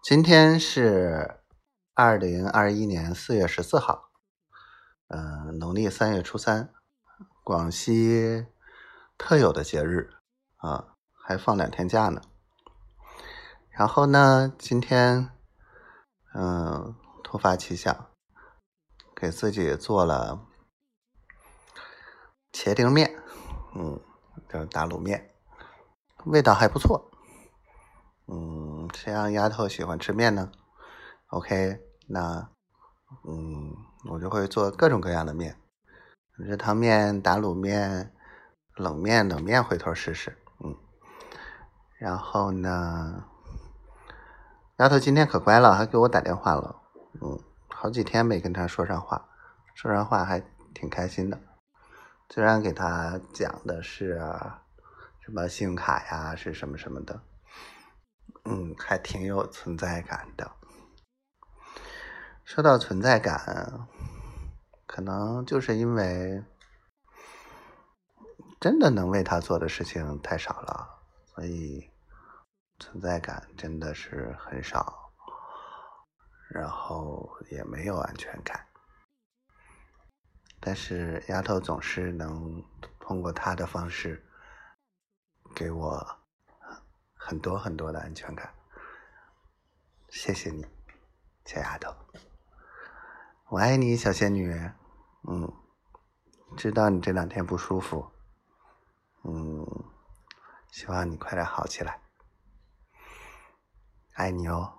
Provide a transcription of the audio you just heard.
今天是二零二一年四月十四号，嗯、农历三月初三，广西特有的节日啊，还放两天假呢。然后呢，今天嗯、突发奇想，给自己做了茄丁面，嗯，就是打卤面，味道还不错。谁让丫头喜欢吃面呢？OK，那嗯，我就会做各种各样的面，热汤面、打卤面、冷面、冷面，回头试试。嗯，然后呢，丫头今天可乖了，还给我打电话了。嗯，好几天没跟她说上话，说上话还挺开心的。虽然给她讲的是什么信用卡呀，是什么什么的。嗯，还挺有存在感的。说到存在感，可能就是因为真的能为他做的事情太少了，所以存在感真的是很少，然后也没有安全感。但是丫头总是能通过她的方式给我很多很多的安全感，谢谢你，小丫头，我爱你，小仙女。嗯，知道你这两天不舒服，嗯，希望你快点好起来，爱你哦。